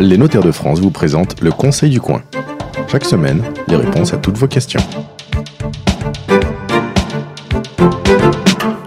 Les notaires de France vous présentent le Conseil du coin. Chaque semaine, les réponses à toutes vos questions.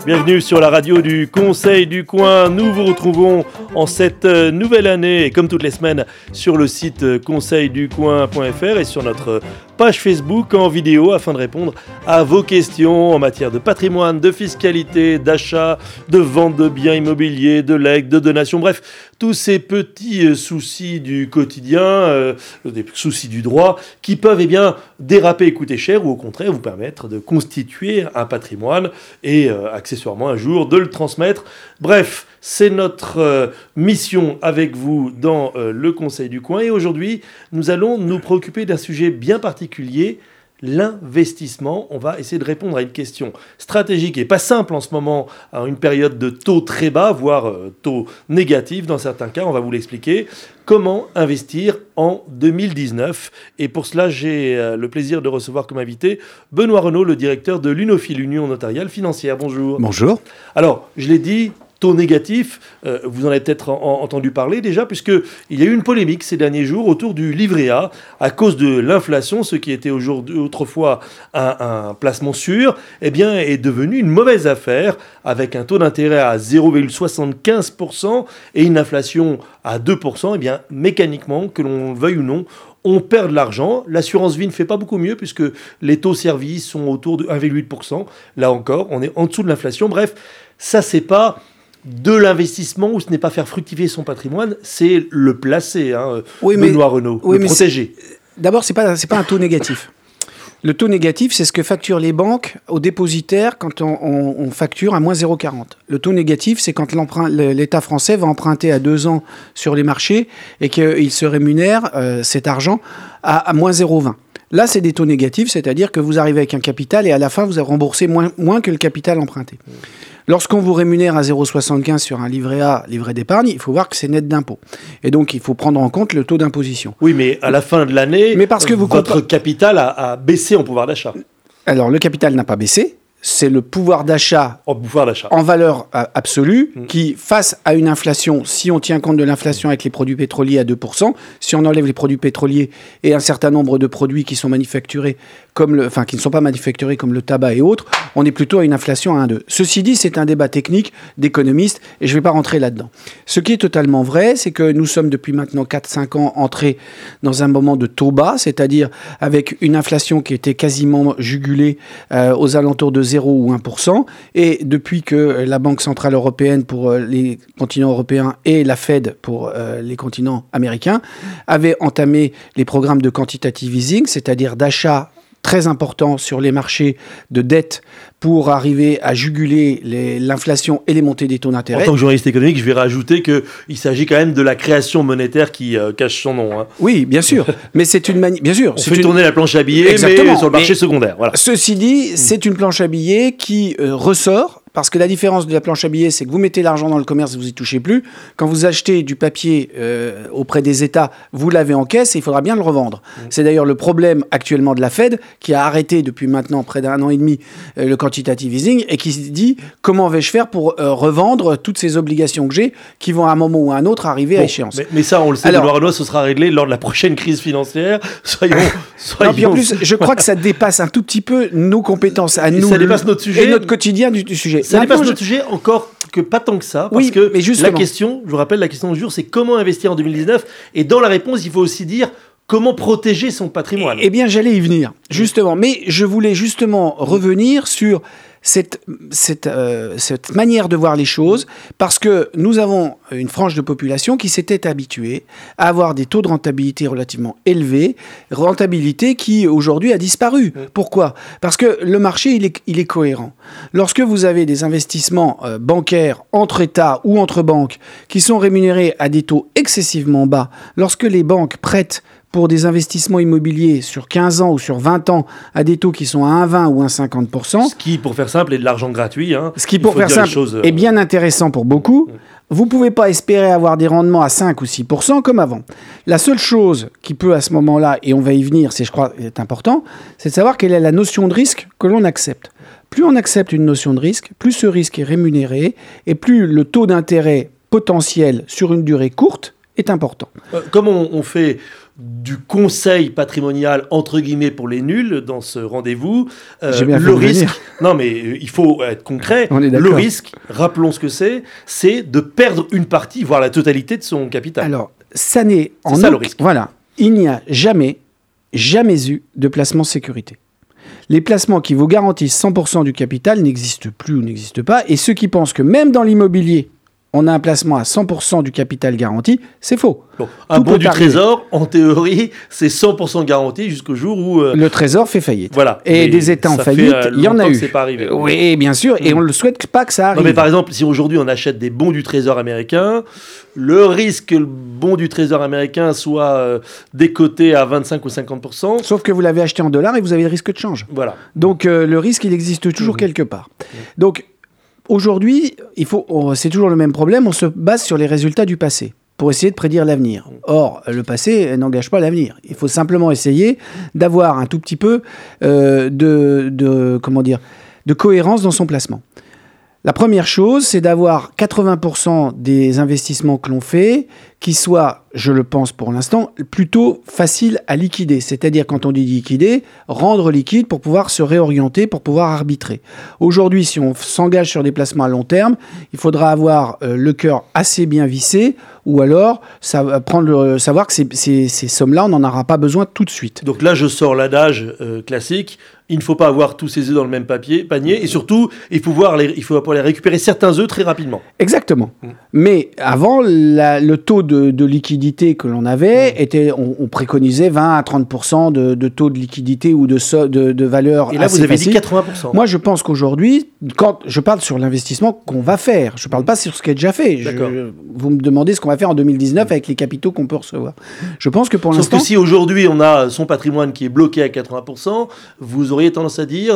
Bienvenue sur la radio du Conseil du Coin. Nous vous retrouvons en cette euh, nouvelle année, et comme toutes les semaines, sur le site euh, conseilducoin.fr et sur notre page Facebook en vidéo afin de répondre à vos questions en matière de patrimoine, de fiscalité, d'achat, de vente de biens immobiliers, de legs, de donations, bref, tous ces petits euh, soucis du quotidien, des soucis du droit, qui peuvent eh déraper et coûter cher ou au contraire vous permettre de constituer un patrimoine et accessoirement un jour de le transmettre. Bref, c'est notre euh, mission avec vous dans euh, le Conseil du coin. Et aujourd'hui, nous allons nous préoccuper d'un sujet bien particulier, l'investissement. On va essayer de répondre à une question stratégique et pas simple en ce moment, à une période de taux très bas, voire euh, taux négatifs dans certains cas. On va vous l'expliquer. Comment investir en 2019 Et pour cela, j'ai le plaisir de recevoir comme invité Benoît Renaud, le directeur de l'UNOFI, l'Union notariale financière. Bonjour. Bonjour. Alors, je l'ai dit, taux négatif, euh, vous en avez peut-être entendu parler déjà, puisqu'il y a eu une polémique ces derniers jours autour du livret A à cause de l'inflation, ce qui était autrefois un, placement sûr, eh bien, est devenu une mauvaise affaire avec un taux d'intérêt à 0,75% et une inflation à 2%. Eh bien, mécaniquement, que l'on veuille ou non, on perd de l'argent. L'assurance vie ne fait pas beaucoup mieux puisque les taux services sont autour de 1,8%. Là encore, on est en dessous de l'inflation. Bref, ça, c'est pas de l'investissement ou ce n'est pas faire fructifier son patrimoine, c'est le placer, hein, oui, Benoît Renault, oui, le protéger. D'abord, ce n'est pas, pas un taux négatif. Le taux négatif, c'est ce que facturent les banques aux dépositaires quand on, facture à moins 0,40. Le taux négatif, c'est quand l'État français va emprunter à deux ans sur les marchés et qu'il se rémunère euh, cet argent à, moins 0,20. Là, c'est des taux négatifs, c'est-à-dire que vous arrivez avec un capital et à la fin, vous avez remboursé moins, moins que le capital emprunté. Lorsqu'on vous rémunère à 0,75 sur un livret A, livret d'épargne, il faut voir que c'est net d'impôt. Et donc, il faut prendre en compte le taux d'imposition. Oui, mais à la fin de l'année, votre capital a baissé en pouvoir d'achat. Alors, le capital n'a pas baissé, c'est le pouvoir d'achat en, valeur euh, absolue mm. qui, face à une inflation, si on tient compte de l'inflation avec les produits pétroliers à 2%, si on enlève les produits pétroliers et un certain nombre de produits qui sont manufacturés comme le, enfin qui ne sont pas manufacturés comme le tabac et autres, on est plutôt à une inflation à 1,2. Ceci dit, c'est un débat technique d'économistes et je ne vais pas rentrer là-dedans. Ce qui est totalement vrai, c'est que nous sommes depuis maintenant 4-5 ans entrés dans un moment de taux bas, c'est-à-dire avec une inflation qui était quasiment jugulée euh, aux alentours de 0 ou 1%. Et depuis que la Banque Centrale Européenne pour euh, les continents européens et la Fed pour euh, les continents américains avaient entamé les programmes de quantitative easing, c'est-à-dire d'achat très important sur les marchés de dette pour arriver à juguler l'inflation et les montées des taux d'intérêt. En tant que journaliste économique, je vais rajouter qu'il s'agit quand même de la création monétaire qui euh, cache son nom. Hein. Oui, bien sûr. mais c'est une manière. Bien sûr. On fait tourner la planche à billets, mais sur le marché secondaire. Voilà. Ceci dit, c'est une planche à billets qui euh, ressort parce que la différence de la planche à billets, c'est que vous mettez l'argent dans le commerce, vous y touchez plus. Quand vous achetez du papier euh, auprès des États, vous l'avez en caisse et il faudra bien le revendre. Mmh. C'est d'ailleurs le problème actuellement de la Fed, qui a arrêté depuis maintenant près d'un an et demi le quantitative easing et qui se dit comment vais-je faire pour euh, revendre toutes ces obligations que j'ai qui vont à un moment ou à un autre arriver à échéance? Mais, ça, on le sait, Alors, Benoît Renault, ce sera réglé lors de la prochaine crise financière. Soyons. soyons... Non, en plus, je crois que ça dépasse un tout petit peu nos compétences à nous. Ça dépasse notre sujet. Et notre quotidien du, sujet. Ça dépasse notre sujet encore que pas tant que ça. Parce oui, que mais la question, je vous rappelle, la question du jour, c'est comment investir en 2019 Et dans la réponse, il faut aussi dire Comment protéger son patrimoine Eh bien, j'allais y venir, justement. Mais je voulais justement revenir sur cette, cette, euh, cette, manière de voir les choses, parce que nous avons une frange de population qui s'était habituée à avoir des taux de rentabilité relativement élevés, rentabilité qui aujourd'hui a disparu. Pourquoi? Parce que le marché, il est, il est cohérent. Lorsque vous avez des investissements euh, bancaires entre États ou entre banques qui sont rémunérés à des taux excessivement bas, lorsque les banques prêtent pour des investissements immobiliers sur 15 ans ou sur 20 ans à des taux qui sont à 1,20 ou 1,50%. Ce qui, pour faire simple, est de l'argent gratuit. Hein. Ce qui, pour faire simple, euh, est bien intéressant pour beaucoup. Vous ne pouvez pas espérer avoir des rendements à 5 ou 6% comme avant. La seule chose qui peut à ce moment-là, et on va y venir, c'est je crois est important, c'est de savoir quelle est la notion de risque que l'on accepte. Plus on accepte une notion de risque, plus ce risque est rémunéré et plus le taux d'intérêt potentiel sur une durée courte est important. comment on fait du conseil patrimonial entre guillemets pour les nuls dans ce rendez-vous. Euh, le risque, non mais euh, il faut être concret. le risque, rappelons ce que c'est, c'est de perdre une partie, voire la totalité de son capital. Alors ça n'est en ça, le risque. Voilà, il n'y a jamais, jamais eu de placement sécurité. Les placements qui vous garantissent 100% du capital n'existent plus ou n'existent pas, et ceux qui pensent que même dans l'immobilier, on a un placement à 100% du capital garanti, c'est faux. un bon du trésor, en théorie, c'est 100% garanti jusqu'au jour où... Euh, le trésor fait faillite. Voilà. Et des États en faillite, euh, il y en a eu. Pas arrivé. Oui, bien sûr, et mm. on ne le souhaite pas que ça arrive. Non, mais par exemple, si aujourd'hui on achète des bons du trésor américain, le risque que le bon du trésor américain soit euh, décoté à 25 ou 50%... Sauf que vous l'avez acheté en dollars et vous avez le risque de change. Voilà. Donc le risque, il existe toujours mm. quelque part. Mm. Donc Aujourd'hui, c'est toujours le même problème, on se base sur les résultats du passé pour essayer de prédire l'avenir. Or, le passé n'engage pas l'avenir. Il faut simplement essayer d'avoir un tout petit peu euh, de, comment dire, de cohérence dans son placement. La première chose, c'est d'avoir 80% des investissements que l'on fait qui soient, je le pense pour l'instant, plutôt faciles à liquider. C'est-à-dire, quand on dit liquider, rendre liquide pour pouvoir se réorienter, pour pouvoir arbitrer. Aujourd'hui, si on s'engage sur des placements à long terme, il faudra avoir euh, le cœur assez bien vissé ou alors savoir que ces, sommes-là, on n'en aura pas besoin tout de suite. Donc là, je sors l'adage euh, classique il ne faut pas avoir tous ses œufs dans le même papier, panier, et surtout, il faut, pouvoir les, il faut pouvoir les récupérer certains œufs très rapidement. Exactement. Mm. Mais avant, le taux de, liquidité que l'on avait mm. était, on, préconisait 20 à 30% de, taux de liquidité ou de, de, valeur. Et là, vous avez dit 80 Moi, je pense qu'aujourd'hui, quand je parle sur l'investissement qu'on va faire, je ne parle pas sur ce qui est déjà fait. vous me demandez ce qu'on va faire en 2019 avec les capitaux qu'on peut recevoir. Je pense que pour l'instant. Sauf que si aujourd'hui on a son patrimoine qui est bloqué à 80% vous aurez tendance à dire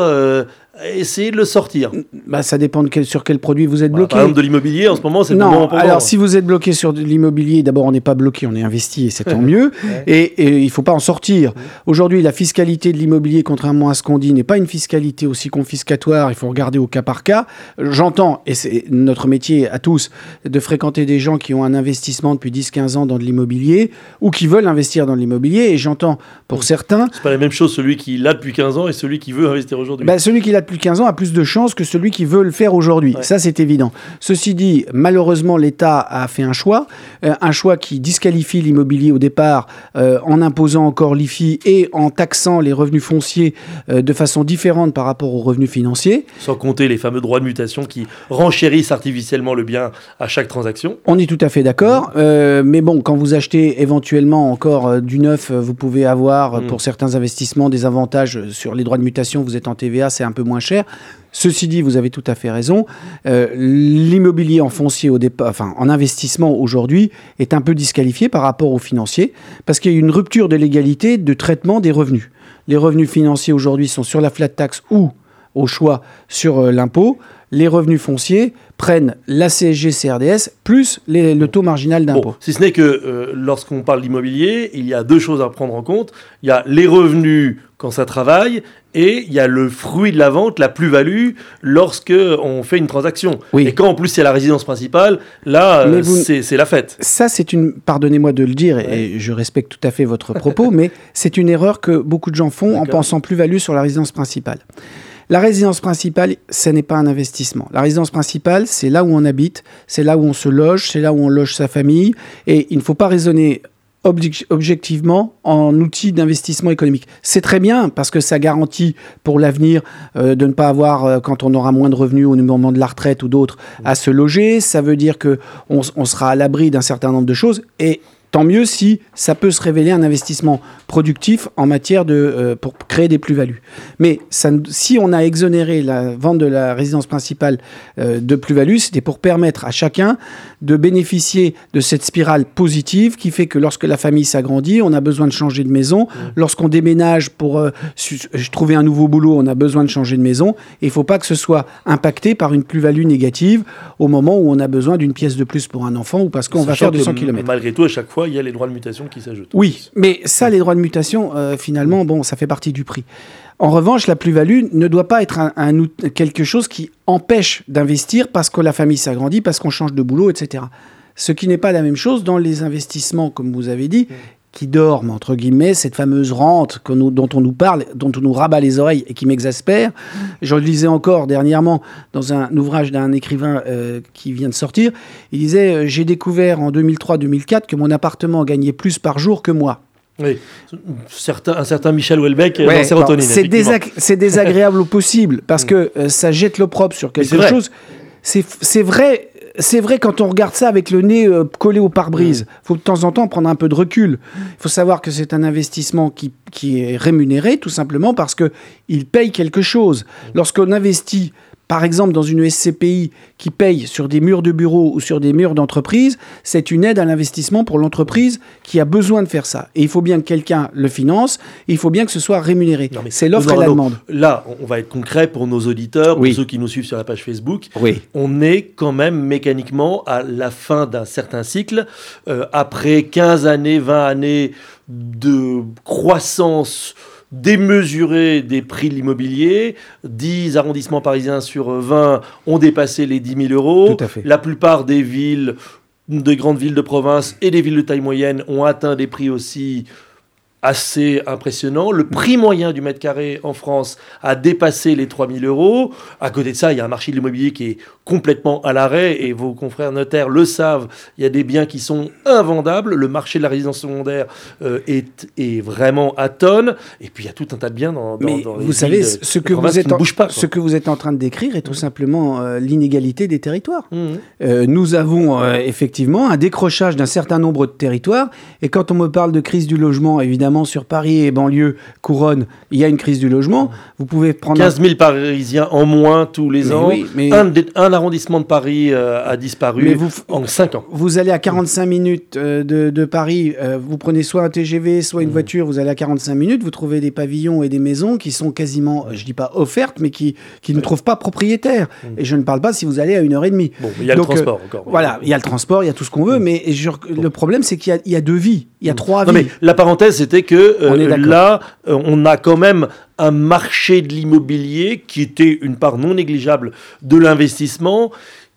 essayez de le sortir. Bah, ça dépend de quel, sur quel produit vous êtes bloqué. Par exemple, de l'immobilier, en ce moment, c'est le moment Alors, si vous êtes bloqué sur de l'immobilier, d'abord, on n'est pas bloqué, on est investi, et c'est tant mieux. Et, il ne faut pas en sortir. Aujourd'hui, la fiscalité de l'immobilier, contrairement à ce qu'on dit, n'est pas une fiscalité aussi confiscatoire. Il faut regarder au cas par cas. J'entends, et c'est notre métier à tous, de fréquenter des gens qui ont un investissement depuis 10-15 ans dans de l'immobilier ou qui veulent investir dans l'immobilier. Et j'entends, pour certains. C'est pas la même chose, celui qui l'a depuis 15 ans et celui qui veut investir aujourd'hui. Ben, celui qui l'a depuis 15 ans a plus de chances que celui qui veut le faire aujourd'hui. Ça, c'est évident. Ceci dit, malheureusement, l'État a fait un choix, euh, un choix qui disqualifie l'immobilier au départ euh, en imposant encore l'IFI et en taxant les revenus fonciers euh, de façon différente par rapport aux revenus financiers. Sans compter les fameux droits de mutation qui renchérissent artificiellement le bien à chaque transaction. On est tout à fait d'accord. Mmh. mais bon, quand vous achetez éventuellement encore du neuf, vous pouvez avoir mmh. pour certains investissements des avantages sur les droits de mutation. Vous êtes en TVA, c'est un peu moins cher. Ceci dit, vous avez tout à fait raison. Euh, l'immobilier en foncier au départ, enfin en investissement aujourd'hui, est un peu disqualifié par rapport aux financiers parce qu'il y a une rupture de l'égalité de traitement des revenus. Les revenus financiers aujourd'hui sont sur la flat tax ou au choix sur euh, l'impôt. Les revenus fonciers prennent la CSG CRDS plus le taux marginal d'impôt. si ce n'est que euh, lorsqu'on parle d'immobilier, il y a deux choses à prendre en compte. Il y a les revenus quand ça travaille et il y a le fruit de la vente, la plus-value, lorsque on fait une transaction. Et quand en plus c'est la résidence principale, là, euh, c'est la fête. Ça, c'est une, pardonnez-moi de le dire, et je respecte tout à fait votre propos, mais c'est une erreur que beaucoup de gens font en pensant plus-value sur la résidence principale. La résidence principale, ce n'est pas un investissement. La résidence principale, c'est là où on habite, c'est là où on se loge, c'est là où on loge sa famille. Et il ne faut pas raisonner objectivement en outil d'investissement économique. C'est très bien parce que ça garantit pour l'avenir euh, de ne pas avoir, euh, quand on aura moins de revenus au moment de la retraite ou d'autres, à se loger. Ça veut dire qu'on on sera à l'abri d'un certain nombre de choses. Et tant mieux si ça peut se révéler un investissement productif en matière de euh, pour créer des plus-values. Mais ça, si on a exonéré la vente de la résidence principale euh, de plus-value, c'était pour permettre à chacun de bénéficier de cette spirale positive qui fait que lorsque la famille s'agrandit, on a besoin de changer de maison. Mmh. Lorsqu'on déménage pour euh, trouver un nouveau boulot, on a besoin de changer de maison. Et il ne faut pas que ce soit impacté par une plus-value négative au moment où on a besoin d'une pièce de plus pour un enfant ou parce qu'on va faire 200 km. Malgré tout, à chaque fois, il y a les droits de mutation qui s'ajoutent. Oui, mais ça, les droits de mutation, euh, finalement, bon, ça fait partie du prix. En revanche, la plus-value ne doit pas être un, quelque chose qui empêche d'investir parce que la famille s'agrandit, parce qu'on change de boulot, etc. Ce qui n'est pas la même chose dans les investissements, comme vous avez dit, qui dorment, entre guillemets, cette fameuse rente dont on nous parle, dont on nous rabat les oreilles et qui m'exaspère. Je le lisais encore dernièrement dans un ouvrage d'un écrivain euh, qui vient de sortir. Il disait euh, J'ai découvert en 2003-2004 que mon appartement gagnait plus par jour que moi. Oui, un certain Michel Houellebecq euh, dans Sérotonine. C'est désagréable au possible parce mm. que ça jette l'opprobre sur quelque chose. C'est vrai c'est vrai quand on regarde ça avec le nez euh, collé au pare-brise. Il faut de temps en temps prendre un peu de recul. Il faut savoir que c'est un investissement qui, qui, est rémunéré tout simplement parce qu'il paye quelque chose. Lorsqu'on investit par exemple, dans une SCPI qui paye sur des murs de bureaux ou sur des murs d'entreprise, c'est une aide à l'investissement pour l'entreprise qui a besoin de faire ça. Et il faut bien que quelqu'un le finance, et il faut bien que ce soit rémunéré. C'est l'offre et la demande. Là, on va être concret pour nos auditeurs, pour ceux qui nous suivent sur la page Facebook. Oui. On est quand même mécaniquement à la fin d'un certain cycle. Euh, après 15 années, 20 années de croissance démesuré des prix de l'immobilier. 10 arrondissements parisiens sur 20 ont dépassé les 10 000 euros. La plupart des villes, des grandes villes de province et des villes de taille moyenne ont atteint des prix aussi assez impressionnant. Le prix moyen du mètre carré en France a dépassé les 3000 euros. À côté de ça, il y a un marché de l'immobilier qui est complètement à l'arrêt et vos confrères notaires le savent. Il y a des biens qui sont invendables. Le marché de la résidence secondaire euh, est, est, vraiment à tonnes. Et puis il y a tout un tas de biens dans, dans, Mais vous savez, ce, que vous êtes en, pas, ce que vous êtes en train de décrire est tout mmh. simplement euh, l'inégalité des territoires. Mmh. Euh, nous avons effectivement un décrochage d'un certain nombre de territoires. Et quand on me parle de crise du logement, évidemment, sur Paris et banlieue, couronne, il y a une crise du logement. Vous pouvez prendre 15 000 Parisiens en moins tous les ans. mais... Un, arrondissement de Paris euh, a disparu en 5 ans. Vous allez à 45 minutes euh, de, Paris, euh, vous prenez soit un TGV, soit une mmh. voiture, vous allez à 45 minutes, vous trouvez des pavillons et des maisons qui sont quasiment, je dis pas offertes, mais qui, qui ne trouvent pas propriétaires. Mmh. Et je ne parle pas si vous allez à une heure et demie. Bon, il y a le transport encore. Voilà, il y a le transport, il y a tout ce qu'on veut, mmh. mais le problème c'est qu'il y, y, a deux vies, il y a trois vies. mais la parenthèse c'était que euh, là, euh, on a quand même un marché de l'immobilier qui était une part non négligeable de l'investissement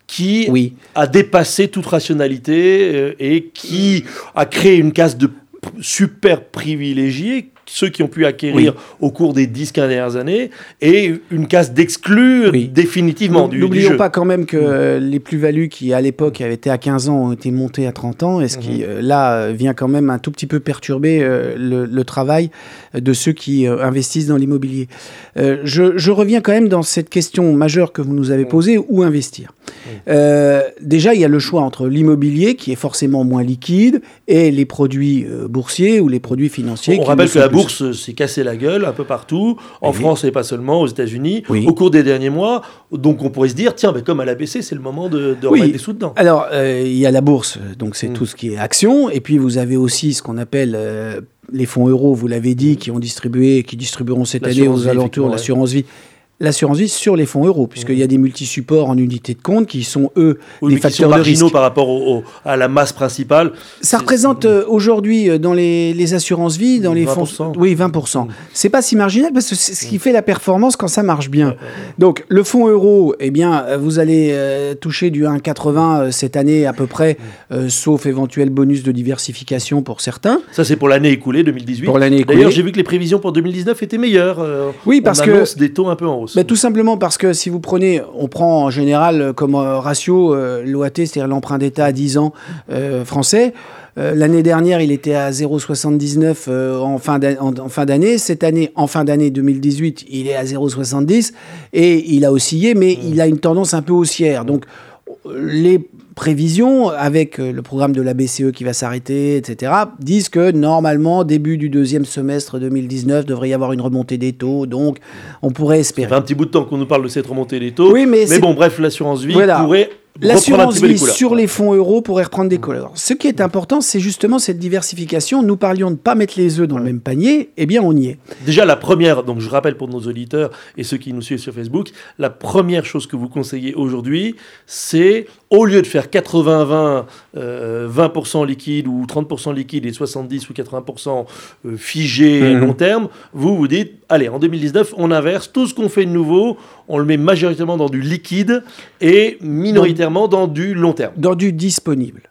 qui a dépassé toute rationalité euh, et qui a créé une casse de super privilégiés ceux qui ont pu acquérir au cours des 10-15 dernières années, et une case d'exclure définitivement du, N'oublions pas quand même que les plus-values qui, à l'époque, avaient été à 15 ans, ont été montées à 30 ans, et ce qui, mhm. euh, là, vient quand même un tout petit peu perturber euh, le, travail de ceux qui euh, investissent dans l'immobilier. Je, reviens quand même dans cette question majeure que vous nous avez posée, où investir? Déjà, il y a le choix entre l'immobilier, qui est forcément moins liquide, et les produits boursiers ou les produits financiers. On rappelle que la bourse s'est cassée la gueule un peu partout, en France et pas seulement, aux États-Unis, au cours des derniers mois. Donc on pourrait se dire, tiens, mais comme à la BC, c'est le moment de, remettre des sous dedans. Alors, euh, il y a la bourse, donc c'est mm. tout ce qui est action, et puis vous avez aussi ce qu'on appelle... Euh, les fonds euros, vous l'avez dit, qui ont distribué, qui distribueront cette année aux alentours, l'assurance vie l'assurance vie sur les fonds euros, puisqu'il y a des multisupports en unité de compte qui sont, eux, des facteurs de risque. par rapport à la masse principale. Ça représente euh, aujourd'hui, euh, dans les, les assurances vie, dans les fonds... Oui, 20%. Mm. C'est pas si marginal, parce que c'est ce qui mm. fait la performance quand ça marche bien. Donc, le fonds euro, eh bien, euh, vous allez toucher du 1,80 cette année à peu près, mm. sauf éventuel bonus de diversification pour certains. Ça, c'est pour l'année écoulée, 2018. Pour l'année écoulée. D'ailleurs, j'ai vu que les prévisions pour 2019 étaient meilleures. oui, parce que... des taux un peu en hausse. Bah, tout simplement parce que si vous prenez, on prend en général comme euh, ratio euh, l'OAT, c'est-à-dire l'emprunt d'État à 10 ans euh, français. L'année dernière, il était à 0,79 en fin d'année. Cette année, en fin d'année 2018, il est à 0,70 et il a oscillé, mais mmh. il a une tendance un peu haussière. Donc, les prévisions, avec euh, le programme de la BCE qui va s'arrêter, etc., disent que normalement, début du deuxième semestre 2019, devrait y avoir une remontée des taux. Donc, on pourrait espérer. Ça fait un petit bout de temps qu'on nous parle de cette remontée des taux. Oui, mais, mais bon, bref, l'assurance vie pourrait L'assurance vie sur les fonds euros pourrait reprendre des couleurs. Ce qui est important, c'est justement cette diversification. Nous parlions de ne pas mettre les œufs dans le même panier. Eh bien, on y est. Déjà, la première, donc je rappelle pour nos auditeurs et ceux qui nous suivent sur Facebook, la première chose que vous conseillez aujourd'hui, c'est au lieu de faire 80-20, 20%, euh, liquide ou 30% liquide et 70 ou 80% euh, figé mhm. long terme, vous vous dites, allez, en 2019, on inverse, tout ce qu'on fait de nouveau, on le met majoritairement dans du liquide et minoritairement dans du long terme. Dans du disponible.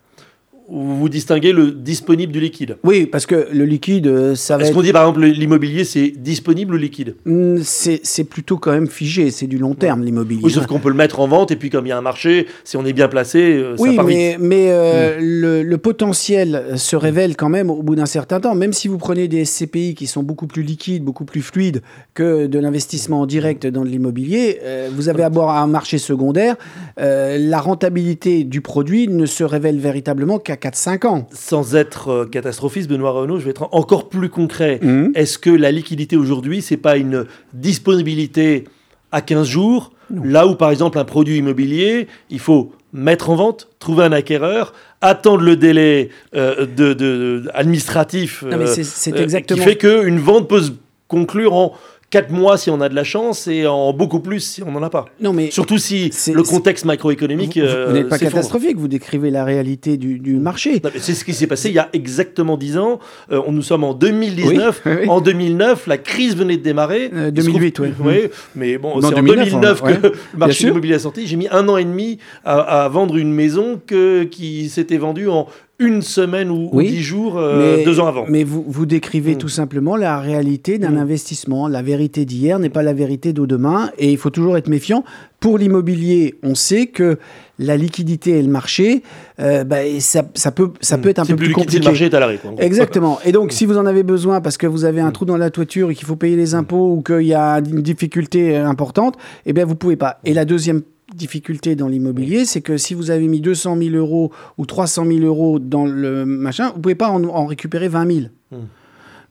Vous distinguez le disponible du liquide. Oui, parce que le liquide, euh, ça va. Est-ce qu'on dit par exemple l'immobilier, c'est disponible ou liquide? Hmm, C'est plutôt quand même figé, c'est du long terme l'immobilier. Oui, sauf qu'on peut le mettre en vente et puis comme il y a un marché, si on est bien placé, euh, ça part mais, vite. mais euh, hmm. le, potentiel se révèle quand même au bout d'un certain temps. Même si vous prenez des SCPI qui sont beaucoup plus liquides, beaucoup plus fluides que de l'investissement en direct dans l'immobilier, vous avez à boire un marché secondaire, la rentabilité du produit ne se révèle véritablement qu'à 4-5 ans. Sans être euh, catastrophiste, Benoît Renault, je vais être encore plus concret. Mhm. Est-ce que la liquidité aujourd'hui, c'est pas une disponibilité à 15 jours, là où par exemple un produit immobilier, il faut mettre en vente, trouver un acquéreur, attendre le délai euh, de, administratif euh, exactement... qui fait qu'une vente peut se conclure en 4 mois si on a de la chance et en beaucoup plus si on n'en a pas. Non, mais Surtout si le contexte macroéconomique. Vous, vous, n'êtes pas catastrophique, vous décrivez la réalité du, marché. C'est ce qui s'est passé il y a exactement 10 ans. Euh, nous sommes en 2019. En 2009, la crise venait de démarrer. 2008, oui. oui. Mais bon, c'est en 2009 que le marché immobilier a sorti. J'ai mis un an et demi à, vendre une maison que, qui s'était vendue en une semaine ou, dix jours euh, deux ans avant. Mais vous, vous décrivez mm. tout simplement la réalité d'un mm. investissement. La vérité d'hier n'est pas la vérité de demain et il faut toujours être méfiant. Pour l'immobilier, on sait que la liquidité et le marché, euh, bah, ça, ça, peut, ça mm. peut être un peu plus, compliqué. Le marché est à l'arrêt. Exactement. Et donc, si vous en avez besoin parce que vous avez un trou dans la toiture et qu'il faut payer les impôts ou qu'il y a une difficulté importante, eh bien, vous pouvez pas. Et la deuxième difficulté dans l'immobilier, c'est que si vous avez mis 200 000 euros ou 300 000 euros dans le machin, vous pouvez pas en, récupérer 20 000. Hmm.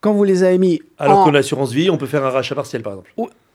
Quand vous les avez mis... Alors que l'assurance vie, on peut faire un rachat partiel, par exemple.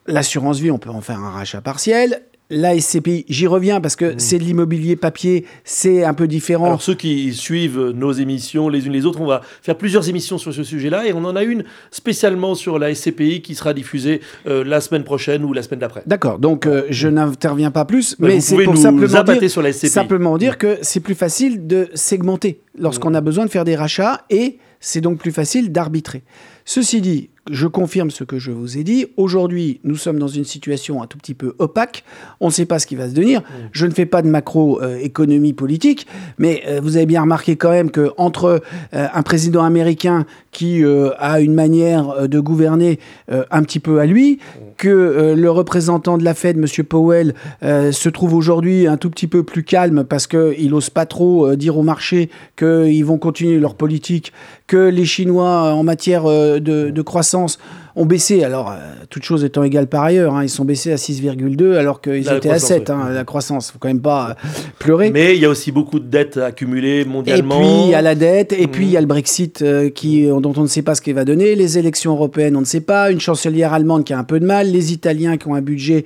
L'assurance vie, on peut en faire un rachat partiel. La SCPI, j'y reviens parce que mmh. c'est de l'immobilier papier, c'est un peu différent. Alors ceux qui suivent nos émissions les unes les autres, on va faire plusieurs émissions sur ce sujet-là et on en a une spécialement sur la SCPI qui sera diffusée euh, la semaine prochaine ou la semaine d'après. D'accord, donc euh, je n'interviens pas plus, mais c'est pour simplement dire, sur la simplement dire que c'est plus facile de segmenter lorsqu'on a besoin de faire des rachats et c'est donc plus facile d'arbitrer. Ceci dit, je confirme ce que je vous ai dit. Aujourd'hui, nous sommes dans une situation un tout petit peu opaque. On ne sait pas ce qui va se devenir. Je ne fais pas de macroéconomie politique, mais euh, vous avez bien remarqué quand même que entre euh, un président américain qui euh, a une manière de gouverner un petit peu à lui, que le représentant de la Fed, M. Powell, se trouve aujourd'hui un tout petit peu plus calme parce qu'il n'ose pas trop dire au marché qu'ils vont continuer leur politique, que les Chinois, en matière de croissance, ont baissé. Alors, euh, toutes choses étant égales par ailleurs, hein, ils sont baissés à 6,2 alors qu'ils étaient à 7, hein, la croissance. faut quand même pas euh, pleurer. Mais il y a aussi beaucoup de dettes accumulées mondialement. Et puis, il y a la dette, et puis il y a le Brexit euh, qui, dont on ne sait pas ce qu'il va donner, les élections européennes, on ne sait pas, une chancelière allemande qui a un peu de mal, les Italiens qui ont un budget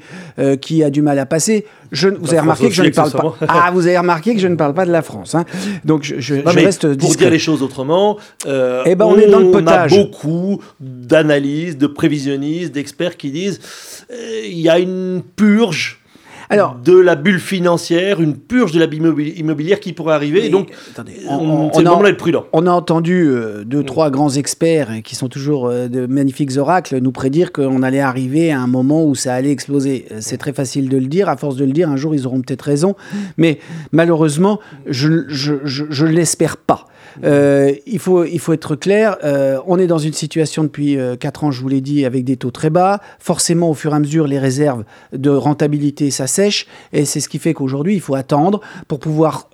qui a du mal à passer. Je, vous avez remarqué que je ne parle pas. Ah, vous avez remarqué que je ne parle pas de la France. Hein. Donc je, je, reste Pour dire les choses autrement, eh ben, on, est dans le potage. a beaucoup d'analyses, de prévisionnistes, d'experts qui disent euh, il y a une purge alors, de la bulle financière, une purge de la bulle immobilière qui pourrait arriver. donc, on, c'est le d'être prudent. On a entendu euh, deux, mm. trois grands experts qui sont toujours euh, de magnifiques oracles nous prédire qu'on allait arriver à un moment où ça allait exploser. C'est très facile de le dire. À force de le dire, un jour, ils auront peut-être raison. Mais malheureusement, je ne l'espère pas. Euh, il, faut, il faut être clair, euh, on est dans une situation depuis 4 euh, ans, je vous l'ai dit, avec des taux très bas. Forcément, au fur et à mesure, les réserves de rentabilité s'assèchent. Et c'est ce qui fait qu'aujourd'hui, il faut attendre pour pouvoir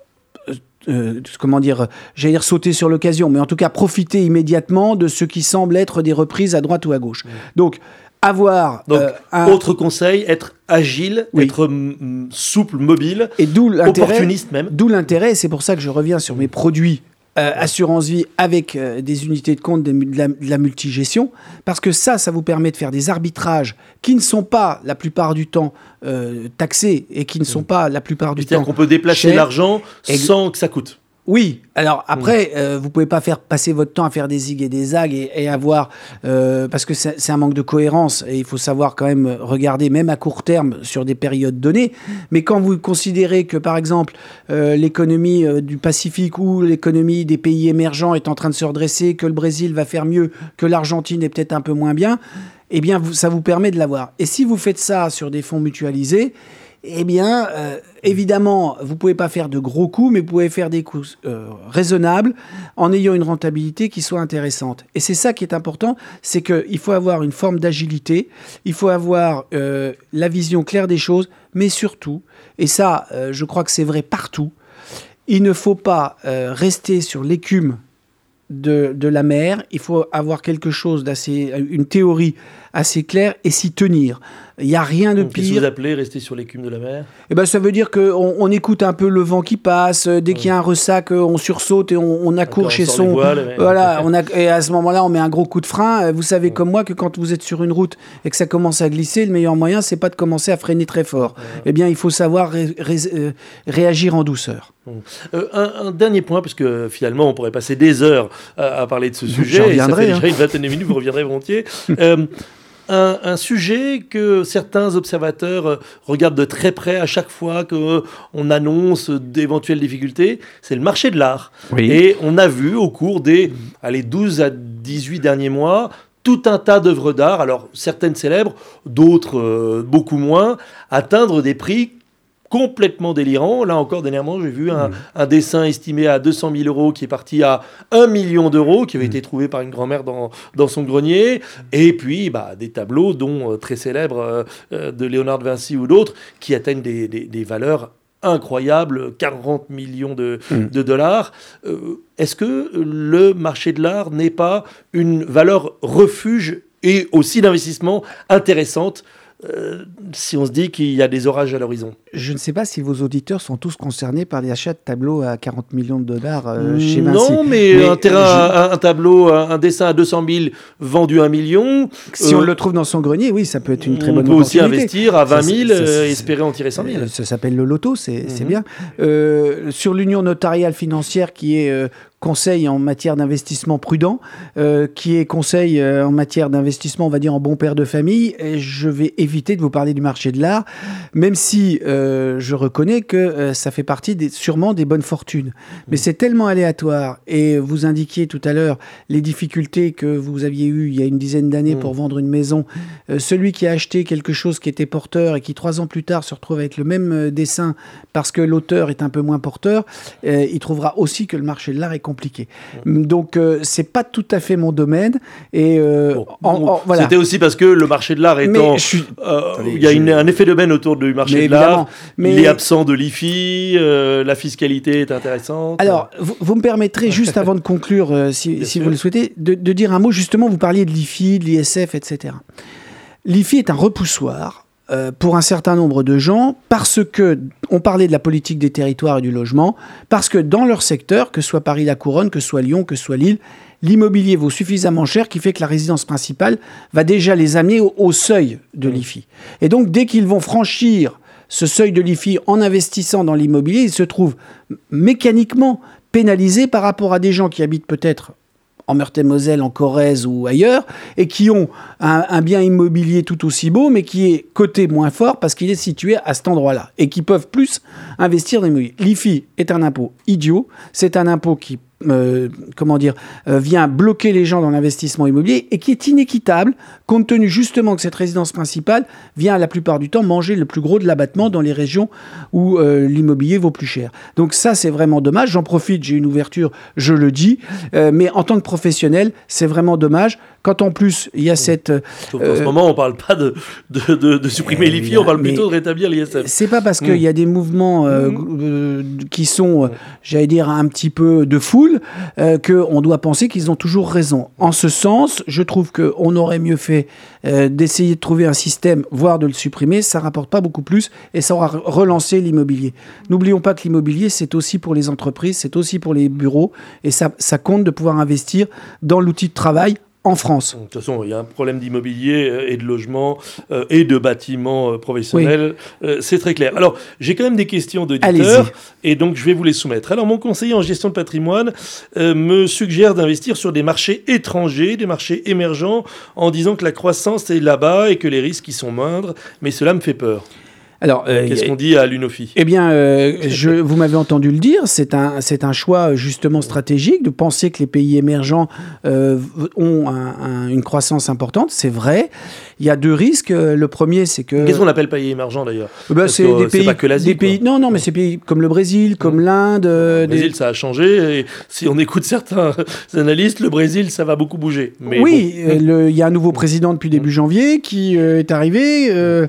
comment dire, j'allais dire sauter sur l'occasion, mais en tout cas profiter immédiatement de ce qui semble être des reprises à droite ou à gauche. Donc, avoir Donc, un... autre conseil, être agile, être souple, mobile, et d'où opportuniste même. D'où l'intérêt, c'est pour ça que je reviens sur mes produits euh, assurance vie avec euh, des unités de compte de, la, multigestion, parce que ça, ça vous permet de faire des arbitrages qui ne sont pas la plupart du temps euh, taxés et qui ne sont pas la plupart du temps. C'est-à-dire qu'on peut déplacer l'argent sans que ça coûte. Oui, alors après, vous euh, vous pouvez pas faire passer votre temps à faire des zigs et des zags et, avoir euh, parce que c'est un manque de cohérence et il faut savoir quand même regarder même à court terme sur des périodes données. Mais quand vous considérez que par exemple euh, l'économie du Pacifique ou l'économie des pays émergents est en train de se redresser, que le Brésil va faire mieux, que l'Argentine est peut-être un peu moins bien, eh bien ça vous permet de l'avoir. Et si vous faites ça sur des fonds mutualisés, eh bien, euh, évidemment, vous pouvez pas faire de gros coups, mais vous pouvez faire des coups euh, raisonnables en ayant une rentabilité qui soit intéressante. Et c'est ça qui est important, c'est qu'il faut avoir une forme d'agilité, il faut avoir euh, la vision claire des choses, mais surtout, et ça, je crois que c'est vrai partout, il ne faut pas rester sur l'écume de, la mer, il faut avoir quelque chose d'assez, une théorie assez claire et s'y tenir. Il n'y a rien de pire. Qu'est-ce que vous appelez rester sur l'écume de la mer eh ben, Ça veut dire qu'on on écoute un peu le vent qui passe. Euh, dès qu'il y a un ressac, euh, on sursaute et on, on accourt chez son. voilà, on a, et à ce moment-là, on met un gros coup de frein. Euh, vous savez comme moi que quand vous êtes sur une route et que ça commence à glisser, le meilleur moyen, c'est pas de commencer à freiner très fort. Eh bien, il faut savoir réagir en douceur. un, dernier point, parce que finalement, on pourrait passer des heures à, parler de ce sujet. reviendrai. ça fait déjà hein. une vingtaine de minutes, vous reviendrez volontiers un, sujet que certains observateurs euh, regardent de très près à chaque fois qu'on annonce d'éventuelles difficultés, c'est le marché de l'art. Et on a vu au cours des allez, 12 à 18 derniers mois tout un tas d'œuvres d'art, alors certaines célèbres, d'autres euh, beaucoup moins, atteindre des prix complètement délirant. Là encore, dernièrement, j'ai vu un, mm. dessin estimé à 200 000 euros qui est parti à 1 million d'euros, qui avait mm. été trouvé par une grand-mère dans, dans son grenier. Et puis, bah, des tableaux, dont euh, très célèbres euh, euh, de Léonard de Vinci ou d'autres, qui atteignent des, des, valeurs incroyables, 40 millions de, mm. de dollars. Est-ce que le marché de l'art n'est pas une valeur refuge et aussi d'investissement intéressante euh, si on se dit qu'il y a des orages à l'horizon. Je ne sais pas si vos auditeurs sont tous concernés par les achats de tableaux à 40 millions de dollars euh, chez Vinci. Non, mais, un, terrain, un, tableau, un, dessin à 200 000 vendu à 1 million. Si on euh, le trouve dans son grenier, oui, ça peut être une très bonne opportunité. On peut aussi investir à 20 000 et espérer en tirer 100 000. Ça s'appelle le loto, c'est mhm. bien. sur l'union notariale financière qui est conseil en matière d'investissement prudent, euh, qui est conseil euh, en matière d'investissement, on va dire, en bon père de famille. Et je vais éviter de vous parler du marché de l'art, même si euh, je reconnais que ça fait partie des, sûrement des bonnes fortunes. Mais c'est tellement aléatoire. Et vous indiquiez tout à l'heure les difficultés que vous aviez eues il y a une dizaine d'années pour vendre une maison. celui qui a acheté quelque chose qui était porteur et qui trois ans plus tard se retrouve avec le même dessin parce que l'auteur est un peu moins porteur, il trouvera aussi que le marché de l'art est compliqué. Donc euh, c'est pas tout à fait mon domaine. Et euh, voilà. C'était aussi parce que le marché de l'art étant, euh, il y a un effet de domaine autour du marché de l'art. Mais... Il est absent de l'IFI, la fiscalité est intéressante. Alors vous, me permettrez juste avant de conclure, si, si vous le souhaitez, de, de dire un mot justement. Vous parliez de l'IFI, de l'ISF, etc. L'IFI est un repoussoir euh, pour un certain nombre de gens parce que, on parlait de la politique des territoires et du logement, parce que dans leur secteur, que ce soit Paris-la Couronne, que ce soit Lyon, que ce soit Lille, l'immobilier vaut suffisamment cher qui fait que la résidence principale va déjà les amener au, seuil de mmh. l'IFI. Et donc, dès qu'ils vont franchir ce seuil de l'IFI en investissant dans l'immobilier, ils se trouvent mécaniquement pénalisés par rapport à des gens qui habitent peut-être en Meurthe-et-Moselle, en Corrèze ou ailleurs, et qui ont un, bien immobilier tout aussi beau, mais qui est coté moins fort parce qu'il est situé à cet endroit-là, et qui peuvent plus investir dans l'immobilier. L'IFI est un impôt idiot, c'est un impôt qui euh, comment dire, euh, vient bloquer les gens dans l'investissement immobilier et qui est inéquitable compte tenu justement que cette résidence principale vient la plupart du temps manger le plus gros de l'abattement dans les régions où euh, l'immobilier vaut plus cher. Donc ça c'est vraiment dommage. J'en profite, j'ai une ouverture, je le dis, mais en tant que professionnel, c'est vraiment dommage. Quand en plus, il y a cette... en ce moment, on ne parle pas de, de, supprimer filles, on parle plutôt de rétablir l'ISF. C'est pas parce qu'il y a des mouvements euh, mm. euh, qui sont, j'allais dire, un petit peu de foule, qu'on doit penser qu'ils ont toujours raison. En ce sens, je trouve qu'on aurait mieux fait d'essayer de trouver un système, voire de le supprimer. Ça rapporte pas beaucoup plus et ça aura relancé l'immobilier. N'oublions pas que l'immobilier, c'est aussi pour les entreprises, c'est aussi pour les bureaux et ça compte de pouvoir investir dans l'outil de travail en France. De toute façon, il y a un problème d'immobilier euh, et de logement euh, et de bâtiments euh, professionnels. c'est très clair. Alors, j'ai quand même des questions d'auditeurs et donc je vais vous les soumettre. Alors, mon conseiller en gestion de patrimoine me suggère d'investir sur des marchés étrangers, des marchés émergents, en disant que la croissance est là-bas et que les risques y sont moindres, mais cela me fait peur. Alors, euh, qu'est-ce qu'on dit à l'UNOFI? Eh bien, euh, je, vous m'avez entendu le dire, c'est un, c'est un choix justement stratégique de penser que les pays émergents euh, ont une croissance importante. C'est vrai. Il y a deux risques. Le premier, c'est que. Qu'est-ce qu'on appelle pays émergents d'ailleurs bah, C'est des pays. Pas que l'Asie. Pays... Non, non, mais c'est pays comme le Brésil, comme mmh. l'Inde. Le Brésil, ça a changé. Et si on écoute certains analystes, le Brésil, ça va beaucoup bouger. Mais oui, il y a un nouveau président depuis début janvier qui est arrivé.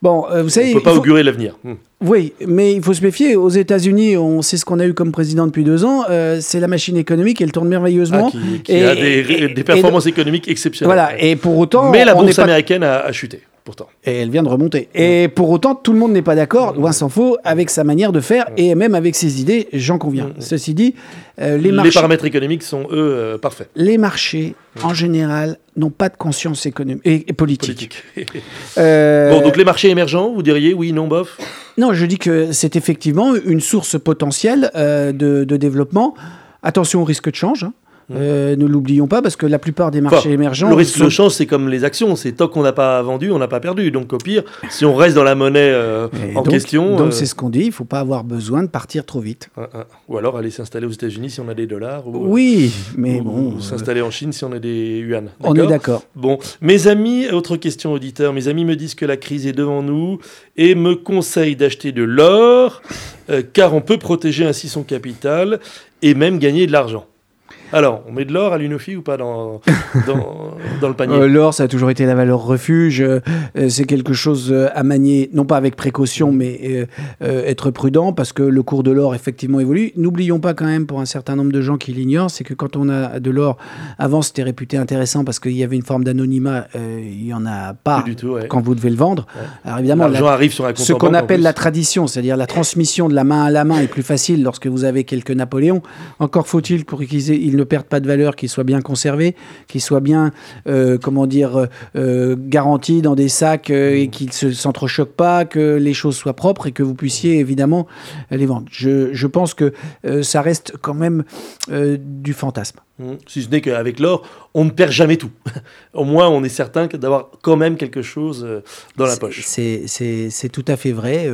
Bon, vous savez. On ne peut pas augurer l'avenir. Mmh. Oui, mais il faut se méfier. Aux États-Unis, on sait ce qu'on a eu comme président depuis deux ans. Euh, c'est la machine économique, elle tourne merveilleusement. Ah, qui, a des, performances économiques exceptionnelles. Voilà, et pour autant. Mais la bourse américaine a, chuté. Pourtant. Et elle vient de remonter. Et pour autant, tout le monde n'est pas d'accord, loin s'en faut, avec sa manière de faire et même avec ses idées, j'en conviens. Ceci dit, euh, les, les paramètres économiques sont, eux, euh, parfaits. Les marchés, en général, n'ont pas de conscience économique et, politique. bon, donc les marchés émergents, vous diriez oui, non, bof non, je dis que c'est effectivement une source potentielle euh, de, développement. Attention au risque de change. Hein. Euh, ne l'oublions pas, parce que la plupart des marchés émergents. Le risque de change, c'est comme les actions. C'est tant qu'on n'a pas vendu, on n'a pas perdu. Donc, au pire, si on reste dans la monnaie euh, en question. Donc, c'est ce qu'on dit il ne faut pas avoir besoin de partir trop vite. Ah, ah. Ou alors aller s'installer aux États-Unis si on a des dollars. oui, mais bon. s'installer en Chine si on a des yuan. On est d'accord. Bon, mes amis, autre question auditeur. Mes amis me disent que la crise est devant nous et me conseillent d'acheter de l'or, car on peut protéger ainsi son capital et même gagner de l'argent. Alors, on met de l'or à l'Unofi ou pas dans, dans, le panier euh, L'or, ça a toujours été la valeur refuge. Euh, c'est quelque chose euh, à manier, non pas avec précaution, mais être prudent parce que le cours de l'or effectivement évolue. N'oublions pas quand même, pour un certain nombre de gens qui l'ignorent, c'est que quand on a de l'or, avant c'était réputé intéressant parce qu'il y avait une forme d'anonymat. il n'y en a pas du tout, quand vous devez le vendre. Alors évidemment, arrive sur un Ce qu'on appelle la tradition, c'est-à-dire la transmission de la main à la main est plus facile lorsque vous avez quelques Napoléons. Encore faut-il pour qu'ils ne perdent pas de valeur, qu'ils soient bien conservés, qu'ils soient bien, euh, comment dire, euh, euh, garantis dans des sacs et mmh. qu'ils ne s'entrechoquent pas, que les choses soient propres et que vous puissiez évidemment les vendre. Je, pense que ça reste quand même du fantasme. Mmh. Si ce n'est qu'avec l'or, on ne perd jamais tout. Au moins, on est certain d'avoir quand même quelque chose dans la poche. C'est tout à fait vrai.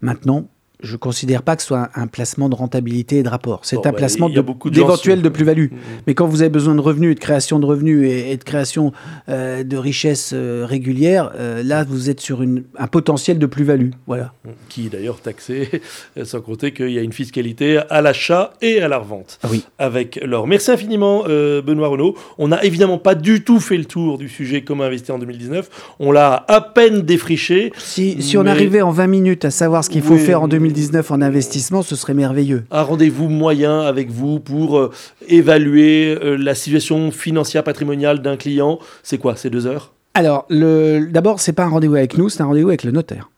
maintenant, je ne considère pas que ce soit un, placement de rentabilité et de rapport. C'est un bah, placement d'éventuel de, plus-value. Mm, mm. Mais quand vous avez besoin de revenus, de création de revenus et, de création euh, de richesses euh, régulières, euh, là, vous êtes sur une, un potentiel de plus-value. Voilà. Mm. Qui est d'ailleurs taxé, sans compter qu'il y a une fiscalité à l'achat et à la revente ah oui. avec l'or. Merci infiniment, Benoît Renaud. On n'a évidemment pas du tout fait le tour du sujet comment investir en 2019. On l'a à peine défriché. Si, si on arrivait en 20 minutes à savoir ce qu'il faut faire en 2019, 2019 en investissement, ce serait merveilleux. Un rendez-vous moyen avec vous pour euh, évaluer euh, la situation financière patrimoniale d'un client, c'est quoi C'est deux heures? Alors, d'abord, ce n'est pas un rendez-vous avec nous, c'est un rendez-vous avec le notaire.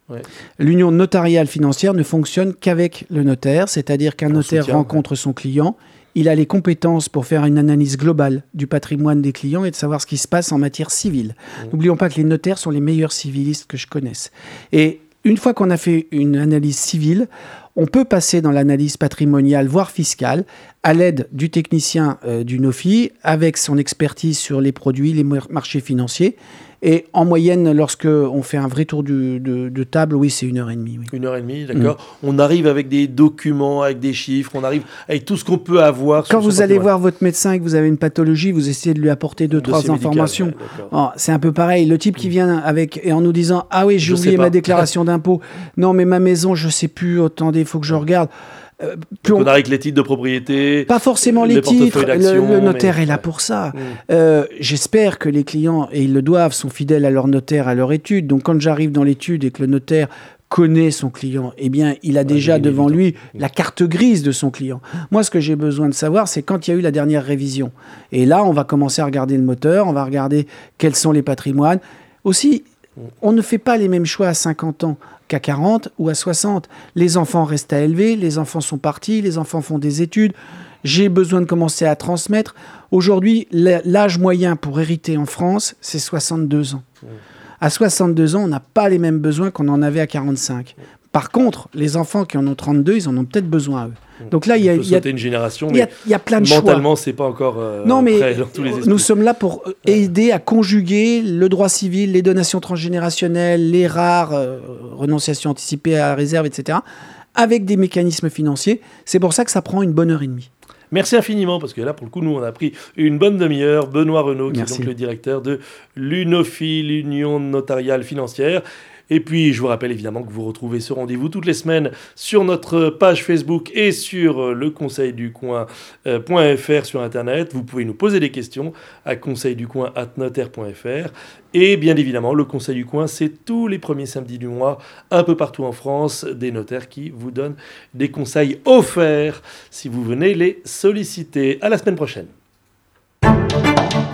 L'union notariale financière ne fonctionne qu'avec le notaire, c'est-à-dire qu'un notaire rencontre son client, il a les compétences pour faire une analyse globale du patrimoine des clients et de savoir ce qui se passe en matière civile. Mmh. N'oublions pas que les notaires sont les meilleurs civilistes que je connaisse. Et une fois qu'on a fait une analyse civile, on peut passer dans l'analyse patrimoniale, voire fiscale, à l'aide du technicien euh, du NOFI, avec son expertise sur les produits, les marchés financiers, et en moyenne, lorsque on fait un vrai tour de, table, oui, c'est une heure et demie. Une heure et demie, d'accord. On arrive avec des documents, avec des chiffres, on arrive avec tout ce qu'on peut avoir. Quand vous allez voir votre médecin et que vous avez une pathologie, vous essayez de lui apporter deux, trois informations. c'est un peu pareil. Le type qui vient avec et en nous disant Ah oui, j'ai oublié ma déclaration d'impôt. Non, mais ma maison, je sais plus. Attendez, il faut que je regarde. Euh, on avec les titres de propriété. Pas forcément les, titres. Le, notaire est là pour ça. Mm. Euh, j'espère que les clients, et ils le doivent, sont fidèles à leur notaire, à leur étude. Donc quand j'arrive dans l'étude et que le notaire connaît son client, eh bien, il a déjà devant lui la carte grise de son client. Moi, ce que j'ai besoin de savoir, c'est quand il y a eu la dernière révision. Et là, on va commencer à regarder le moteur, on va regarder quels sont les patrimoines. Aussi. On ne fait pas les mêmes choix à 50 ans à 40 ou à 60. Les enfants restent à élever, les enfants sont partis, les enfants font des études. J'ai besoin de commencer à transmettre. Aujourd'hui, l'âge moyen pour hériter en France, c'est 62 ans. À 62 ans, on n'a pas les mêmes besoins qu'on en avait à 45. Par contre, les enfants qui en ont 32, ils en ont peut-être besoin eux. Donc là, il y a, y a une génération, il y, a plein de mentalement, c'est pas encore euh, non, mais prêt dans tous les Nous sommes là pour euh, aider à conjuguer le droit civil, les donations transgénérationnelles, les rares euh, renonciations anticipées à la réserve, etc., avec des mécanismes financiers. C'est pour ça que ça prend une bonne heure et demie. Merci infiniment, parce que là, pour le coup, nous, on a pris une bonne demi-heure. Benoît Renaud, qui est donc le directeur de l'UNOFI, l'Union notariale financière. Et puis, je vous rappelle évidemment que vous retrouvez ce rendez-vous toutes les semaines sur notre page Facebook et sur euh, le conseil du coin.fr sur Internet. Vous pouvez nous poser des questions à conseilducoin.notaire.fr. Et bien évidemment, le Conseil du Coin, c'est tous les premiers samedis du mois, un peu partout en France, des notaires qui vous donnent des conseils offerts si vous venez les solliciter. À la semaine prochaine.